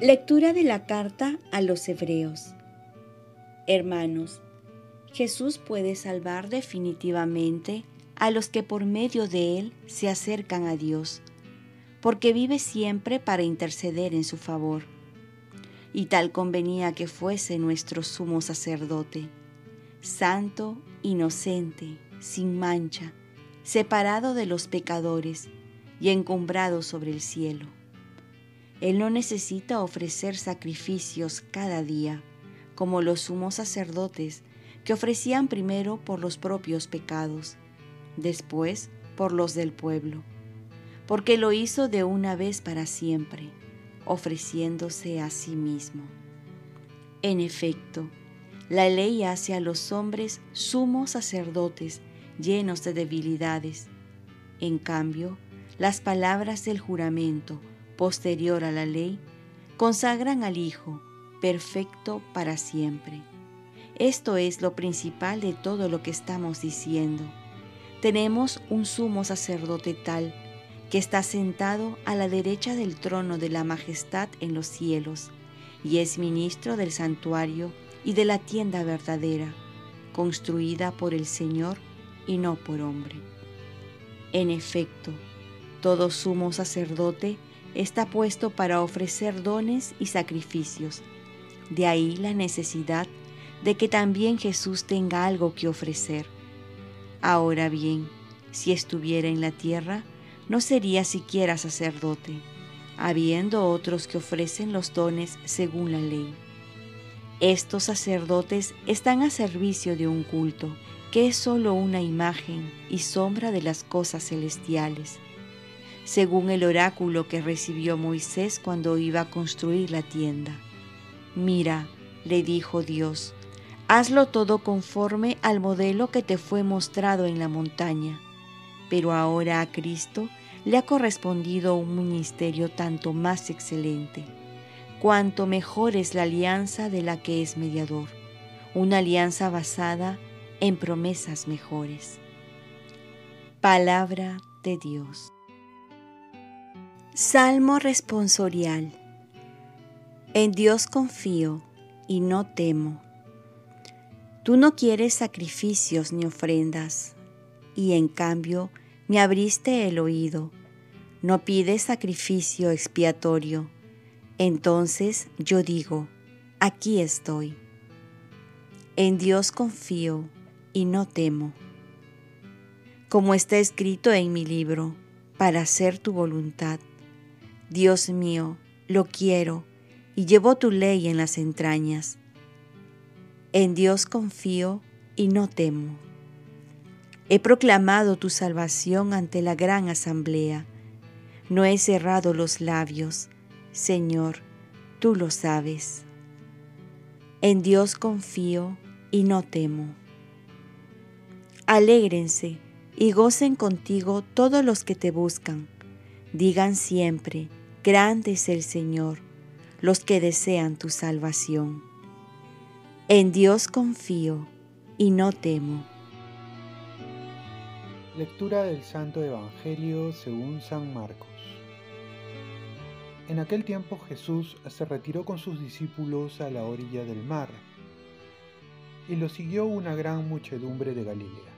Lectura de la carta a los Hebreos Hermanos, Jesús puede salvar definitivamente a los que por medio de Él se acercan a Dios, porque vive siempre para interceder en su favor. Y tal convenía que fuese nuestro sumo sacerdote, santo, inocente, sin mancha, separado de los pecadores y encumbrado sobre el cielo él no necesita ofrecer sacrificios cada día, como los sumos sacerdotes que ofrecían primero por los propios pecados, después por los del pueblo, porque lo hizo de una vez para siempre, ofreciéndose a sí mismo. En efecto, la ley hace a los hombres sumos sacerdotes llenos de debilidades. En cambio, las palabras del juramento, posterior a la ley, consagran al Hijo, perfecto para siempre. Esto es lo principal de todo lo que estamos diciendo. Tenemos un sumo sacerdote tal que está sentado a la derecha del trono de la majestad en los cielos y es ministro del santuario y de la tienda verdadera, construida por el Señor y no por hombre. En efecto, todo sumo sacerdote está puesto para ofrecer dones y sacrificios. De ahí la necesidad de que también Jesús tenga algo que ofrecer. Ahora bien, si estuviera en la tierra, no sería siquiera sacerdote, habiendo otros que ofrecen los dones según la ley. Estos sacerdotes están a servicio de un culto, que es sólo una imagen y sombra de las cosas celestiales según el oráculo que recibió Moisés cuando iba a construir la tienda. Mira, le dijo Dios, hazlo todo conforme al modelo que te fue mostrado en la montaña. Pero ahora a Cristo le ha correspondido un ministerio tanto más excelente, cuanto mejor es la alianza de la que es mediador, una alianza basada en promesas mejores. Palabra de Dios. Salmo responsorial. En Dios confío y no temo. Tú no quieres sacrificios ni ofrendas, y en cambio me abriste el oído. No pides sacrificio expiatorio. Entonces yo digo, aquí estoy. En Dios confío y no temo. Como está escrito en mi libro, para hacer tu voluntad Dios mío, lo quiero y llevo tu ley en las entrañas. En Dios confío y no temo. He proclamado tu salvación ante la gran asamblea. No he cerrado los labios. Señor, tú lo sabes. En Dios confío y no temo. Alégrense y gocen contigo todos los que te buscan. Digan siempre, Grande es el Señor, los que desean tu salvación. En Dios confío y no temo. Lectura del Santo Evangelio según San Marcos. En aquel tiempo Jesús se retiró con sus discípulos a la orilla del mar, y lo siguió una gran muchedumbre de Galilea.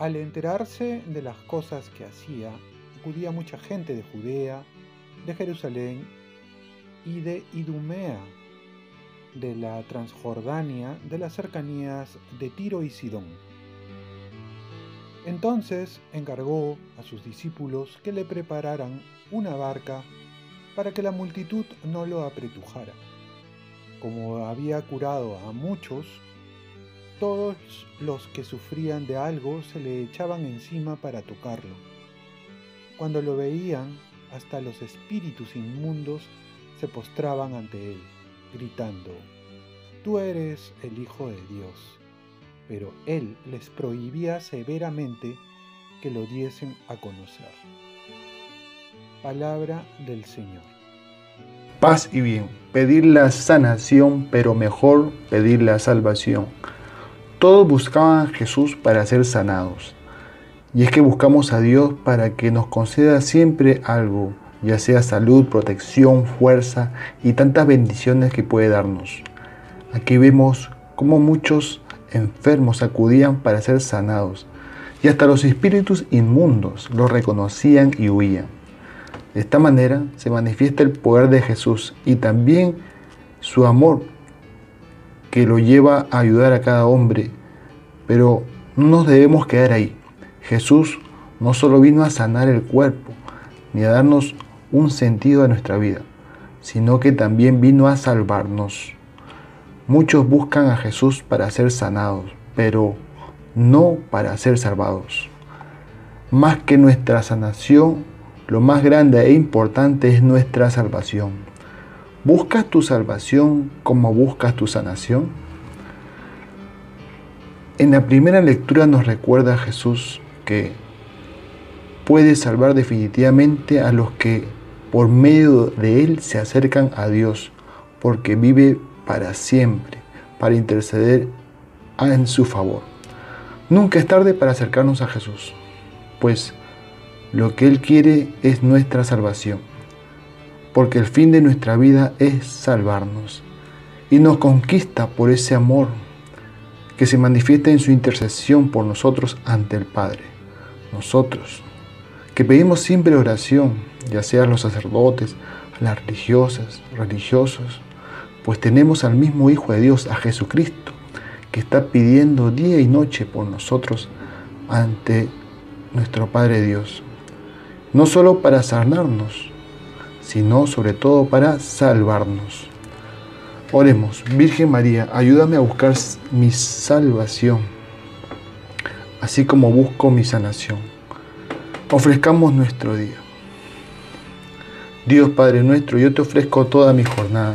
Al enterarse de las cosas que hacía, acudía mucha gente de Judea, de Jerusalén y de Idumea, de la Transjordania, de las cercanías de Tiro y Sidón. Entonces encargó a sus discípulos que le prepararan una barca para que la multitud no lo apretujara. Como había curado a muchos, todos los que sufrían de algo se le echaban encima para tocarlo cuando lo veían, hasta los espíritus inmundos se postraban ante él, gritando, Tú eres el Hijo de Dios. Pero él les prohibía severamente que lo diesen a conocer. Palabra del Señor. Paz y bien, pedir la sanación, pero mejor pedir la salvación. Todos buscaban a Jesús para ser sanados Y es que buscamos a Dios para que nos conceda siempre algo, ya sea salud, protección, fuerza y tantas bendiciones que puede darnos. Aquí vemos cómo muchos enfermos acudían para ser sanados, y hasta los espíritus inmundos lo reconocían y huían. De esta manera se manifiesta el poder de Jesús y también su amor que lo lleva a ayudar a cada hombre, pero no nos debemos quedar ahí. Jesús no solo vino a sanar el cuerpo, ni a darnos un sentido a nuestra vida, sino que también vino a salvarnos. Muchos buscan a Jesús para ser sanados, pero no para ser salvados. Más que nuestra sanación, lo más grande e importante es nuestra salvación. ¿Buscas tu salvación como buscas tu sanación? En la primera lectura nos recuerda Jesús que puede salvar definitivamente a los que por medio de Él se acercan a Dios, porque vive para siempre, para interceder en su favor. Nunca es tarde para acercarnos a Jesús, pues lo que Él quiere es nuestra salvación, porque el fin de nuestra vida es salvarnos y nos conquista por ese amor que se manifiesta en su intercesión por nosotros ante el Padre. Nosotros, que pedimos siempre oración, ya sean los sacerdotes, las religiosas, religiosos, pues tenemos al mismo Hijo de Dios, a Jesucristo, que está pidiendo día y noche por nosotros ante nuestro Padre Dios. No solo para sanarnos, sino sobre todo para salvarnos. Oremos, Virgen María, ayúdame a buscar mi salvación, así como busco mi sanación. Ofrezcamos nuestro día. Dios Padre nuestro, yo te ofrezco toda mi jornada,